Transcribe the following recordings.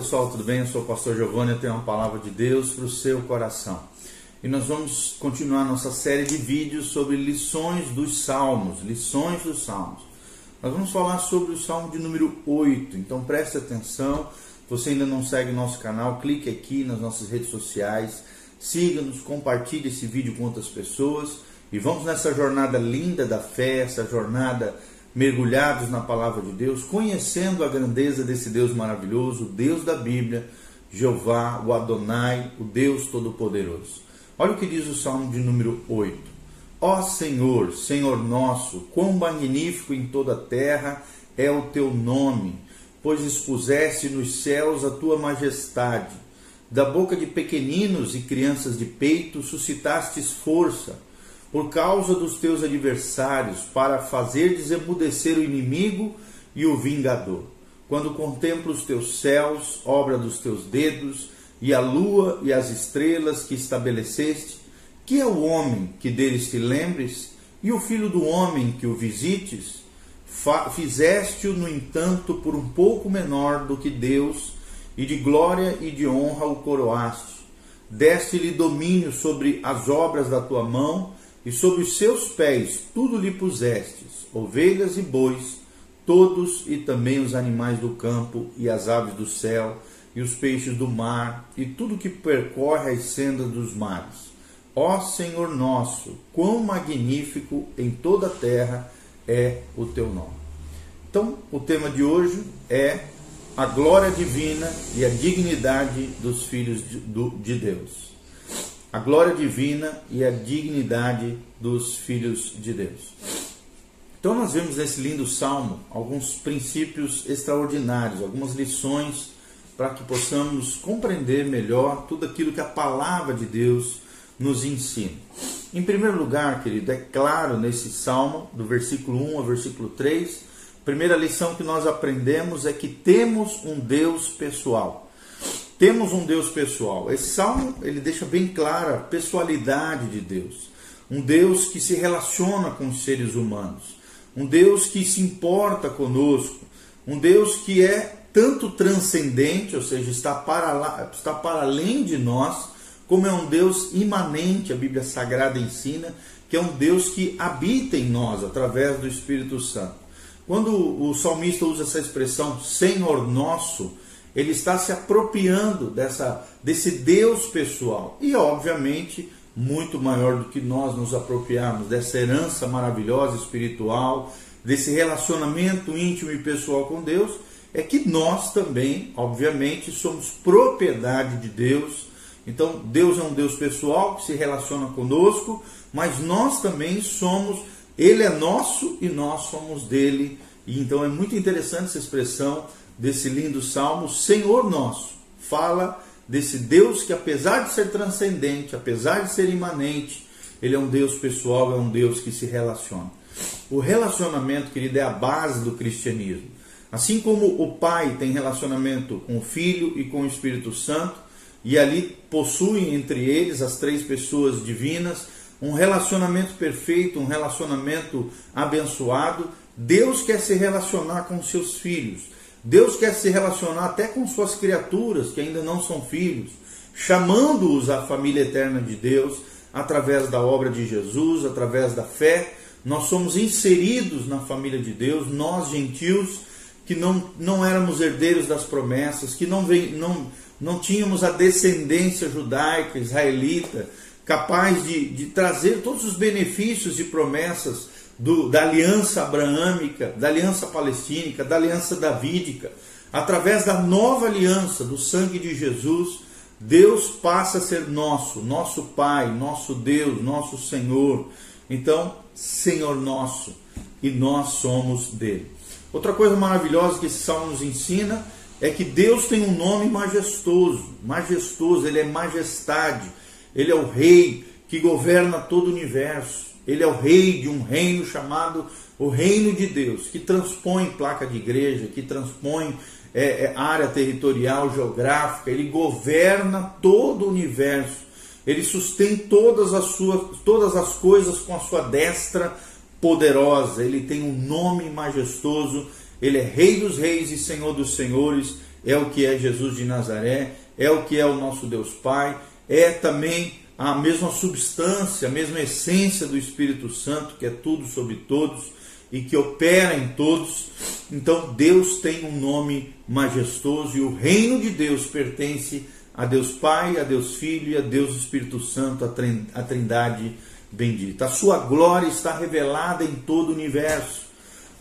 pessoal, tudo bem? Eu sou o pastor Giovanni, eu tenho uma palavra de Deus para o seu coração. E nós vamos continuar nossa série de vídeos sobre lições dos Salmos, lições dos Salmos. Nós vamos falar sobre o Salmo de número 8, então preste atenção. Você ainda não segue nosso canal, clique aqui nas nossas redes sociais, siga-nos, compartilhe esse vídeo com outras pessoas e vamos nessa jornada linda da fé, essa jornada mergulhados na palavra de Deus, conhecendo a grandeza desse Deus maravilhoso, o Deus da Bíblia, Jeová, o Adonai, o Deus Todo-Poderoso. Olha o que diz o Salmo de número 8. Ó Senhor, Senhor nosso, quão magnífico em toda a terra é o teu nome, pois expuseste nos céus a tua majestade. Da boca de pequeninos e crianças de peito suscitastes força por causa dos teus adversários, para fazer desemudecer o inimigo e o vingador. Quando contemplo os teus céus, obra dos teus dedos, e a lua e as estrelas que estabeleceste, que é o homem que deles te lembres, e o filho do homem que o visites? Fizeste-o, no entanto, por um pouco menor do que Deus, e de glória e de honra o coroaste. Deste-lhe domínio sobre as obras da tua mão, e sobre os seus pés tudo lhe pusestes, ovelhas e bois, todos e também os animais do campo e as aves do céu e os peixes do mar e tudo que percorre as sendas dos mares. Ó Senhor nosso, quão magnífico em toda a terra é o teu nome. Então, o tema de hoje é a glória divina e a dignidade dos filhos de Deus a glória divina e a dignidade dos filhos de Deus. Então nós vemos nesse lindo salmo alguns princípios extraordinários, algumas lições para que possamos compreender melhor tudo aquilo que a palavra de Deus nos ensina. Em primeiro lugar, querido, é claro nesse salmo, do versículo 1 ao versículo 3, a primeira lição que nós aprendemos é que temos um Deus pessoal. Temos um Deus pessoal. Esse salmo ele deixa bem clara a pessoalidade de Deus. Um Deus que se relaciona com os seres humanos. Um Deus que se importa conosco. Um Deus que é tanto transcendente, ou seja, está para, lá, está para além de nós, como é um Deus imanente, a Bíblia Sagrada ensina, que é um Deus que habita em nós através do Espírito Santo. Quando o salmista usa essa expressão Senhor nosso, ele está se apropriando dessa, desse Deus pessoal. E, obviamente, muito maior do que nós nos apropriarmos dessa herança maravilhosa espiritual, desse relacionamento íntimo e pessoal com Deus, é que nós também, obviamente, somos propriedade de Deus. Então, Deus é um Deus pessoal que se relaciona conosco, mas nós também somos, Ele é nosso e nós somos dele. E então é muito interessante essa expressão desse lindo salmo, Senhor nosso, fala desse Deus que, apesar de ser transcendente, apesar de ser imanente, ele é um Deus pessoal, é um Deus que se relaciona. O relacionamento, querido, é a base do cristianismo. Assim como o Pai tem relacionamento com o Filho e com o Espírito Santo, e ali possuem entre eles as três pessoas divinas um relacionamento perfeito, um relacionamento abençoado, Deus quer se relacionar com seus filhos. Deus quer se relacionar até com suas criaturas que ainda não são filhos, chamando-os à família eterna de Deus através da obra de Jesus, através da fé. Nós somos inseridos na família de Deus, nós gentios que não, não éramos herdeiros das promessas, que não, vem, não, não tínhamos a descendência judaica, israelita, capaz de, de trazer todos os benefícios e promessas do, da aliança abraâmica, da aliança palestínica, da aliança davídica, através da nova aliança, do sangue de Jesus, Deus passa a ser nosso, nosso Pai, nosso Deus, nosso Senhor. Então, Senhor nosso, e nós somos dele. Outra coisa maravilhosa que esse salmo nos ensina é que Deus tem um nome majestoso, majestoso, ele é majestade, ele é o rei que governa todo o universo. Ele é o rei de um reino chamado o Reino de Deus, que transpõe placa de igreja, que transpõe é, é, área territorial, geográfica, ele governa todo o universo, ele sustém todas as, suas, todas as coisas com a sua destra poderosa, ele tem um nome majestoso, ele é Rei dos Reis e Senhor dos Senhores, é o que é Jesus de Nazaré, é o que é o nosso Deus Pai, é também a mesma substância, a mesma essência do Espírito Santo, que é tudo sobre todos e que opera em todos. Então Deus tem um nome majestoso e o reino de Deus pertence a Deus Pai, a Deus Filho e a Deus Espírito Santo, a Trindade bendita. A sua glória está revelada em todo o universo.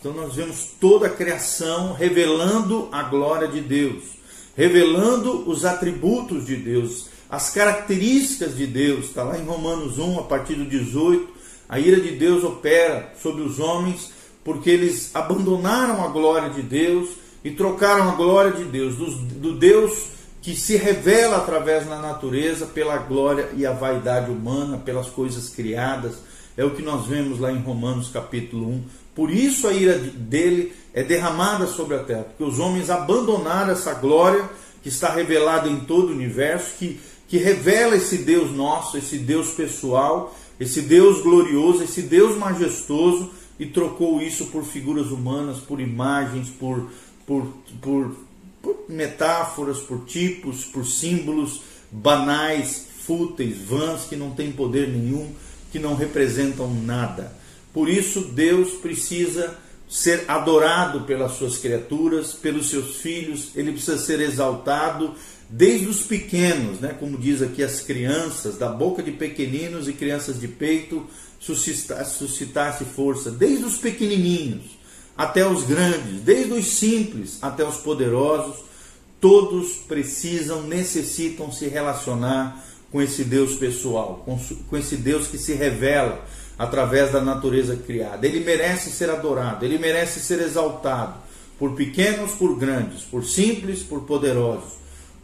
Então nós vemos toda a criação revelando a glória de Deus, revelando os atributos de Deus, as características de Deus. Está lá em Romanos 1, a partir do 18. A ira de Deus opera sobre os homens porque eles abandonaram a glória de Deus e trocaram a glória de Deus, do, do Deus que se revela através da natureza pela glória e a vaidade humana, pelas coisas criadas. É o que nós vemos lá em Romanos capítulo 1. Por isso a ira dele é derramada sobre a terra, porque os homens abandonaram essa glória que está revelada em todo o universo, que, que revela esse Deus nosso, esse Deus pessoal, esse Deus glorioso, esse Deus majestoso, e trocou isso por figuras humanas, por imagens, por, por, por, por metáforas, por tipos, por símbolos banais, fúteis, vãs, que não têm poder nenhum, que não representam nada. Por isso, Deus precisa ser adorado pelas suas criaturas, pelos seus filhos, ele precisa ser exaltado desde os pequenos, né? como diz aqui as crianças, da boca de pequeninos e crianças de peito, suscitasse força, desde os pequenininhos até os grandes, desde os simples até os poderosos, todos precisam, necessitam se relacionar com esse Deus pessoal, com esse Deus que se revela através da natureza criada. Ele merece ser adorado, ele merece ser exaltado por pequenos, por grandes, por simples, por poderosos,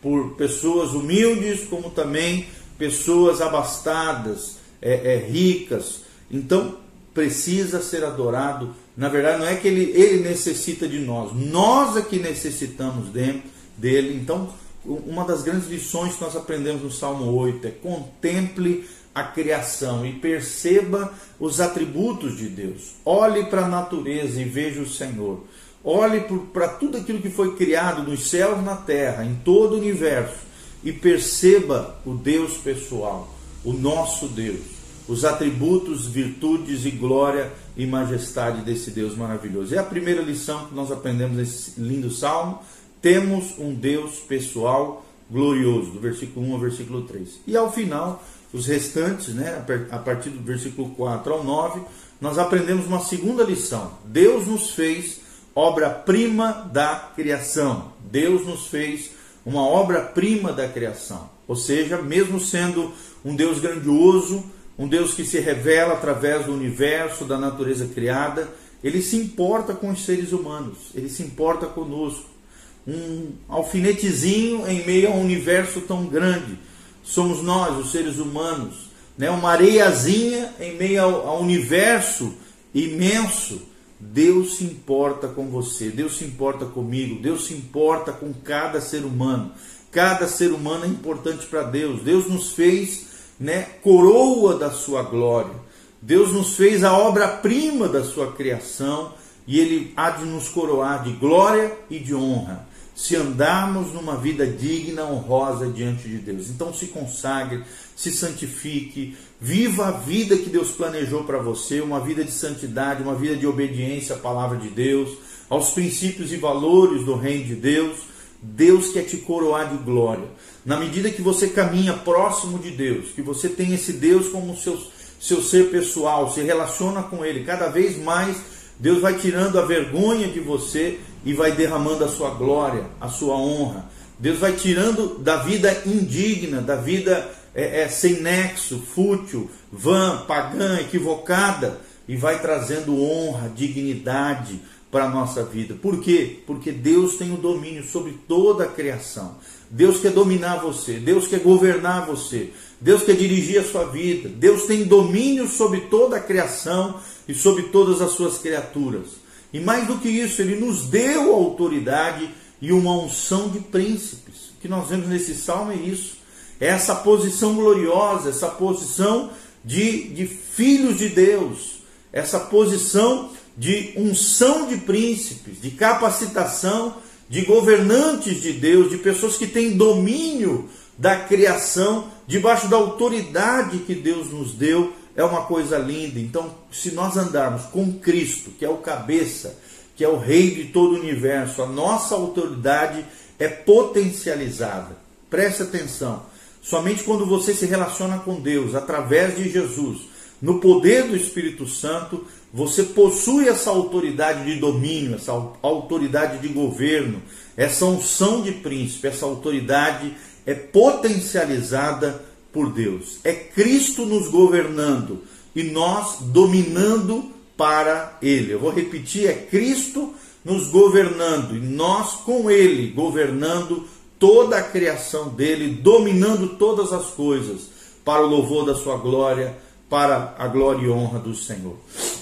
por pessoas humildes, como também pessoas abastadas, é, é, ricas. Então, precisa ser adorado. Na verdade, não é que ele, ele necessita de nós, nós é que necessitamos dele. Então, uma das grandes lições que nós aprendemos no Salmo 8 é contemple a criação e perceba os atributos de Deus. Olhe para a natureza e veja o Senhor. Olhe para tudo aquilo que foi criado nos céus, na terra, em todo o universo e perceba o Deus pessoal, o nosso Deus, os atributos, virtudes e glória e majestade desse Deus maravilhoso. É a primeira lição que nós aprendemos nesse lindo salmo. Temos um Deus pessoal glorioso, do versículo 1 ao versículo 3. E ao final, os restantes, né, a partir do versículo 4 ao 9, nós aprendemos uma segunda lição. Deus nos fez obra-prima da criação. Deus nos fez uma obra-prima da criação. Ou seja, mesmo sendo um Deus grandioso, um Deus que se revela através do universo, da natureza criada, ele se importa com os seres humanos, ele se importa conosco. Um alfinetezinho em meio a um universo tão grande somos nós, os seres humanos, né? uma areiazinha em meio ao, universo imenso. Deus se importa com você, Deus se importa comigo, Deus se importa com cada ser humano. Cada ser humano é importante para Deus. Deus nos fez né, coroa da sua glória. Deus nos fez a obra-prima da sua criação e Ele há de nos coroar de glória e de honra se andarmos numa vida digna, honrosa diante de Deus. Então se consagre, se santifique, viva a vida que Deus planejou para você, uma vida de santidade, uma vida de obediência à palavra de Deus, aos princípios e valores do reino de Deus. Deus quer te coroar de glória. Na medida que você caminha próximo de Deus, que você tem esse Deus como seu, seu ser pessoal, se relaciona com Ele, cada vez mais Deus vai tirando a vergonha de você e vai derramando a sua glória, a sua honra. Deus vai tirando da vida indigna, da vida é, é, sem nexo, fútil, vã, pagã, equivocada, e vai trazendo honra, dignidade para a nossa vida. Por quê? Porque Deus tem o domínio sobre toda a criação. Deus quer dominar você, Deus quer governar você, Deus quer dirigir a sua vida, Deus tem domínio sobre toda a criação e sobre todas as suas criaturas. E mais do que isso, ele nos deu autoridade e uma unção de príncipes. O que nós vemos nesse salmo é isso. É essa posição gloriosa, essa posição de, de filhos de Deus, essa posição de unção de príncipes, de capacitação de governantes de Deus, de pessoas que têm domínio da criação, debaixo da autoridade que Deus nos deu, é uma coisa linda. Então, se nós andarmos com Cristo, que é o cabeça, que é o rei de todo o universo, a nossa autoridade é potencializada. Preste atenção. Somente quando você se relaciona com Deus através de Jesus, no poder do Espírito Santo, você possui essa autoridade de domínio, essa autoridade de governo, essa unção de príncipe, essa autoridade é potencializada por Deus. É Cristo nos governando e nós dominando para Ele. Eu vou repetir: é Cristo nos governando e nós com Ele governando toda a criação dele, dominando todas as coisas para o louvor da Sua glória, para a glória e honra do Senhor.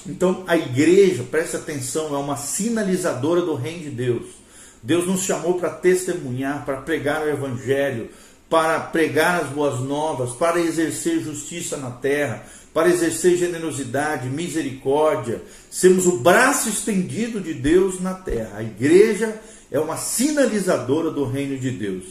Então a igreja, preste atenção, é uma sinalizadora do reino de Deus. Deus nos chamou para testemunhar, para pregar o Evangelho, para pregar as boas novas, para exercer justiça na terra, para exercer generosidade, misericórdia, sermos o braço estendido de Deus na terra. A igreja é uma sinalizadora do reino de Deus.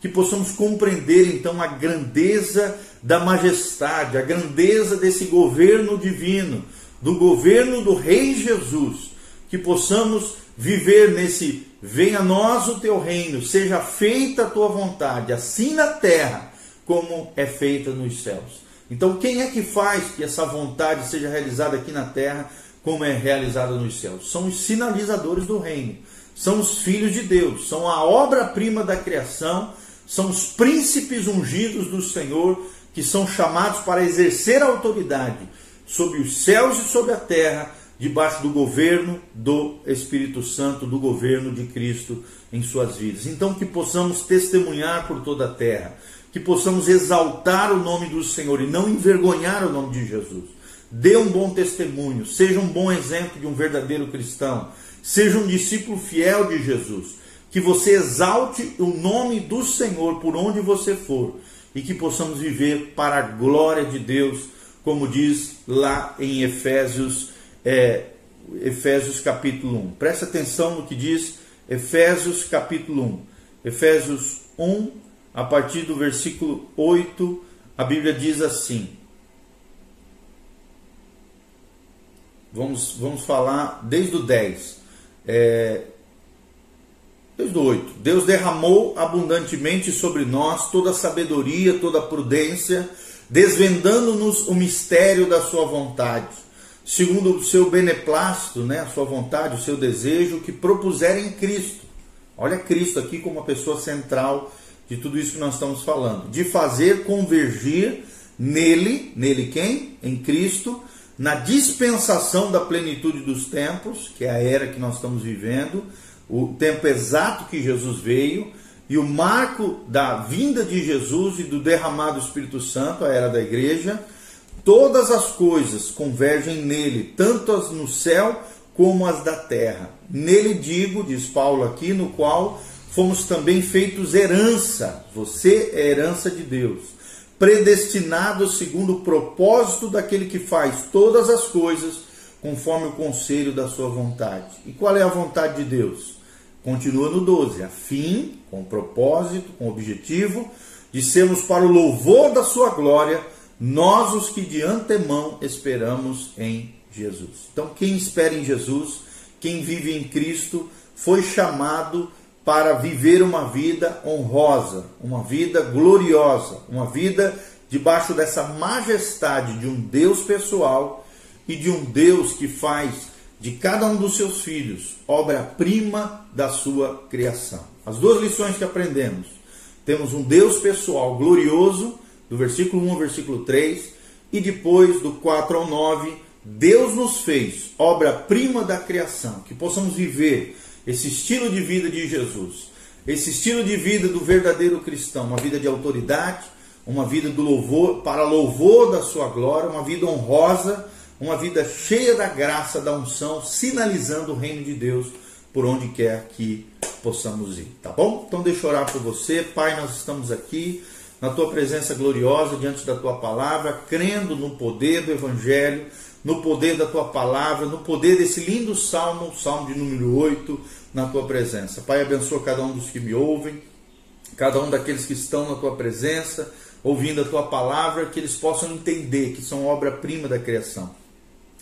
Que possamos compreender então a grandeza da majestade, a grandeza desse governo divino, do governo do Rei Jesus. Que possamos viver nesse venha a nós o teu reino, seja feita a tua vontade, assim na terra como é feita nos céus. Então, quem é que faz que essa vontade seja realizada aqui na terra como é realizada nos céus? São os sinalizadores do reino, são os filhos de Deus, são a obra-prima da criação, são os príncipes ungidos do Senhor que são chamados para exercer a autoridade sobre os céus e sobre a terra debaixo do governo do Espírito Santo, do governo de Cristo em suas vidas. Então, que possamos testemunhar por toda a terra, que possamos exaltar o nome do Senhor e não envergonhar o nome de Jesus. Dê um bom testemunho, seja um bom exemplo de um verdadeiro cristão, seja um discípulo fiel de Jesus. Que você exalte o nome do Senhor por onde você for e que possamos viver para a glória de Deus, como diz lá em Efésios é, Efésios capítulo 1. Presta atenção no que diz Efésios capítulo 1. Efésios 1, a partir do versículo 8, a Bíblia diz assim. Vamos, vamos falar desde o 10. É, desde o 8. Deus derramou abundantemente sobre nós toda sabedoria, toda prudência, desvendando-nos o mistério da sua vontade segundo o seu beneplácito, né, a sua vontade, o seu desejo, que propuserem em Cristo. Olha Cristo aqui como uma pessoa central de tudo isso que nós estamos falando. De fazer convergir nele, nele quem? Em Cristo, na dispensação da plenitude dos tempos, que é a era que nós estamos vivendo, o tempo exato que Jesus veio, e o marco da vinda de Jesus e do derramado Espírito Santo, a era da igreja, Todas as coisas convergem nele, tanto as no céu como as da terra. Nele digo, diz Paulo aqui, no qual fomos também feitos herança. Você é herança de Deus, predestinado segundo o propósito daquele que faz todas as coisas conforme o conselho da sua vontade. E qual é a vontade de Deus? Continua no 12, a fim, com propósito, com objetivo de sermos para o louvor da sua glória nós os que de antemão esperamos em Jesus. Então, quem espera em Jesus, quem vive em Cristo, foi chamado para viver uma vida honrosa, uma vida gloriosa, uma vida debaixo dessa majestade de um Deus pessoal e de um Deus que faz de cada um dos seus filhos obra-prima da sua criação. As duas lições que aprendemos: temos um Deus pessoal glorioso do versículo 1 ao versículo 3, e depois do 4 ao 9, Deus nos fez obra-prima da criação, que possamos viver esse estilo de vida de Jesus, esse estilo de vida do verdadeiro cristão, uma vida de autoridade, uma vida do louvor, para louvor da sua glória, uma vida honrosa, uma vida cheia da graça, da unção, sinalizando o reino de Deus por onde quer que possamos ir, tá bom? Então deixa eu orar por você, Pai, nós estamos aqui na tua presença gloriosa diante da tua palavra, crendo no poder do Evangelho, no poder da tua palavra, no poder desse lindo salmo, salmo de número 8, na tua presença. Pai, abençoa cada um dos que me ouvem, cada um daqueles que estão na tua presença, ouvindo a tua palavra, que eles possam entender que são obra-prima da criação.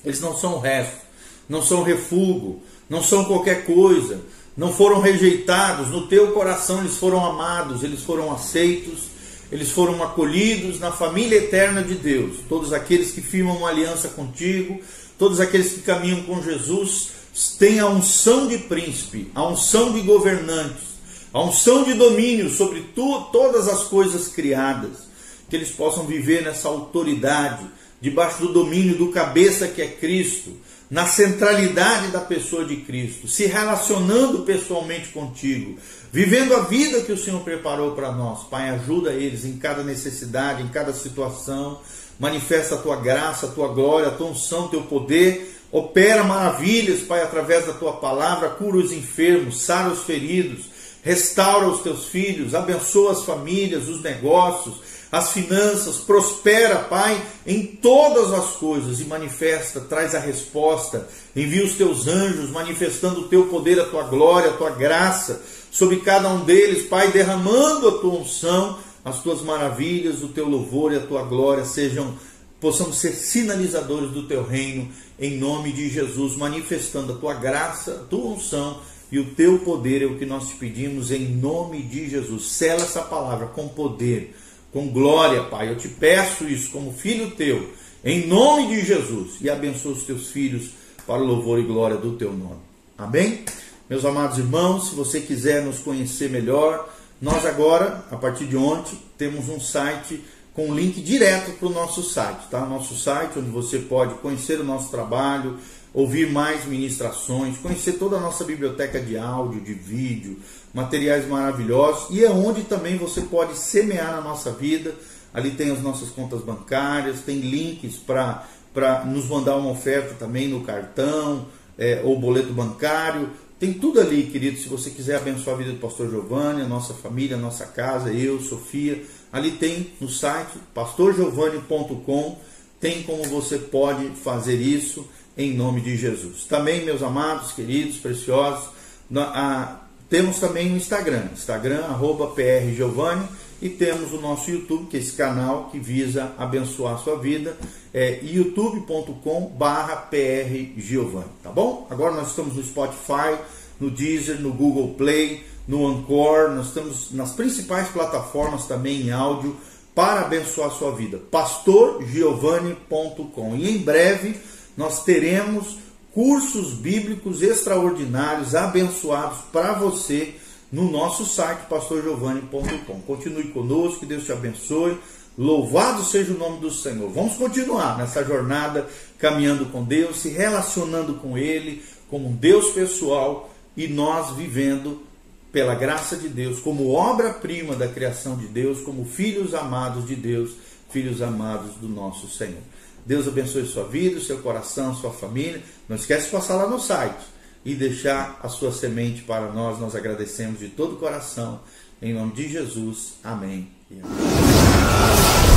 Eles não são resto, não são refúgio, não são qualquer coisa, não foram rejeitados, no teu coração eles foram amados, eles foram aceitos eles foram acolhidos na família eterna de Deus. Todos aqueles que firmam uma aliança contigo, todos aqueles que caminham com Jesus, têm a unção de príncipe, a unção de governantes, a unção de domínio sobre tu, todas as coisas criadas. Que eles possam viver nessa autoridade, debaixo do domínio do cabeça que é Cristo, na centralidade da pessoa de Cristo, se relacionando pessoalmente contigo, vivendo a vida que o Senhor preparou para nós. Pai, ajuda eles em cada necessidade, em cada situação. Manifesta a tua graça, a tua glória, a tua unção, teu poder. Opera maravilhas, Pai, através da tua palavra. Cura os enfermos, sara os feridos, restaura os teus filhos, abençoa as famílias, os negócios as finanças, prospera, Pai, em todas as coisas e manifesta, traz a resposta. Envia os teus anjos manifestando o teu poder, a tua glória, a tua graça sobre cada um deles, Pai, derramando a tua unção, as tuas maravilhas, o teu louvor e a tua glória sejam possamos ser sinalizadores do teu reino em nome de Jesus, manifestando a tua graça, a tua unção e o teu poder é o que nós te pedimos em nome de Jesus. Sela essa palavra com poder com glória, Pai. Eu te peço isso como filho teu, em nome de Jesus, e abençoa os teus filhos para o louvor e glória do teu nome. Amém? Meus amados irmãos, se você quiser nos conhecer melhor, nós agora, a partir de ontem, temos um site com link direto para o nosso site, tá? Nosso site onde você pode conhecer o nosso trabalho, ouvir mais ministrações, conhecer toda a nossa biblioteca de áudio, de vídeo, materiais maravilhosos e é onde também você pode semear na nossa vida. Ali tem as nossas contas bancárias, tem links para nos mandar uma oferta também no cartão é, ou boleto bancário. Tem tudo ali, querido. Se você quiser abençoar a vida do pastor Giovanni, a nossa família, a nossa casa, eu, Sofia, ali tem no site pastorgiovanni.com. Tem como você pode fazer isso em nome de Jesus. Também, meus amados, queridos, preciosos, a, temos também o Instagram, Instagram, arroba prgiovanni, e temos o nosso YouTube, que é esse canal que visa abençoar a sua vida, é youtube.com barra prgiovanni, tá bom? Agora nós estamos no Spotify, no Deezer, no Google Play, no Anchor, nós estamos nas principais plataformas também em áudio para abençoar a sua vida, pastorgiovanni.com. E em breve nós teremos cursos bíblicos extraordinários, abençoados para você no nosso site pastorgiovanni.com. Continue conosco, que Deus te abençoe. Louvado seja o nome do Senhor. Vamos continuar nessa jornada caminhando com Deus, se relacionando com Ele como um Deus pessoal e nós vivendo pela graça de Deus como obra-prima da criação de Deus, como filhos amados de Deus, filhos amados do nosso Senhor. Deus abençoe sua vida, seu coração, sua família. Não esquece de passar lá no site e deixar a sua semente para nós. Nós agradecemos de todo o coração. Em nome de Jesus. Amém. Amém.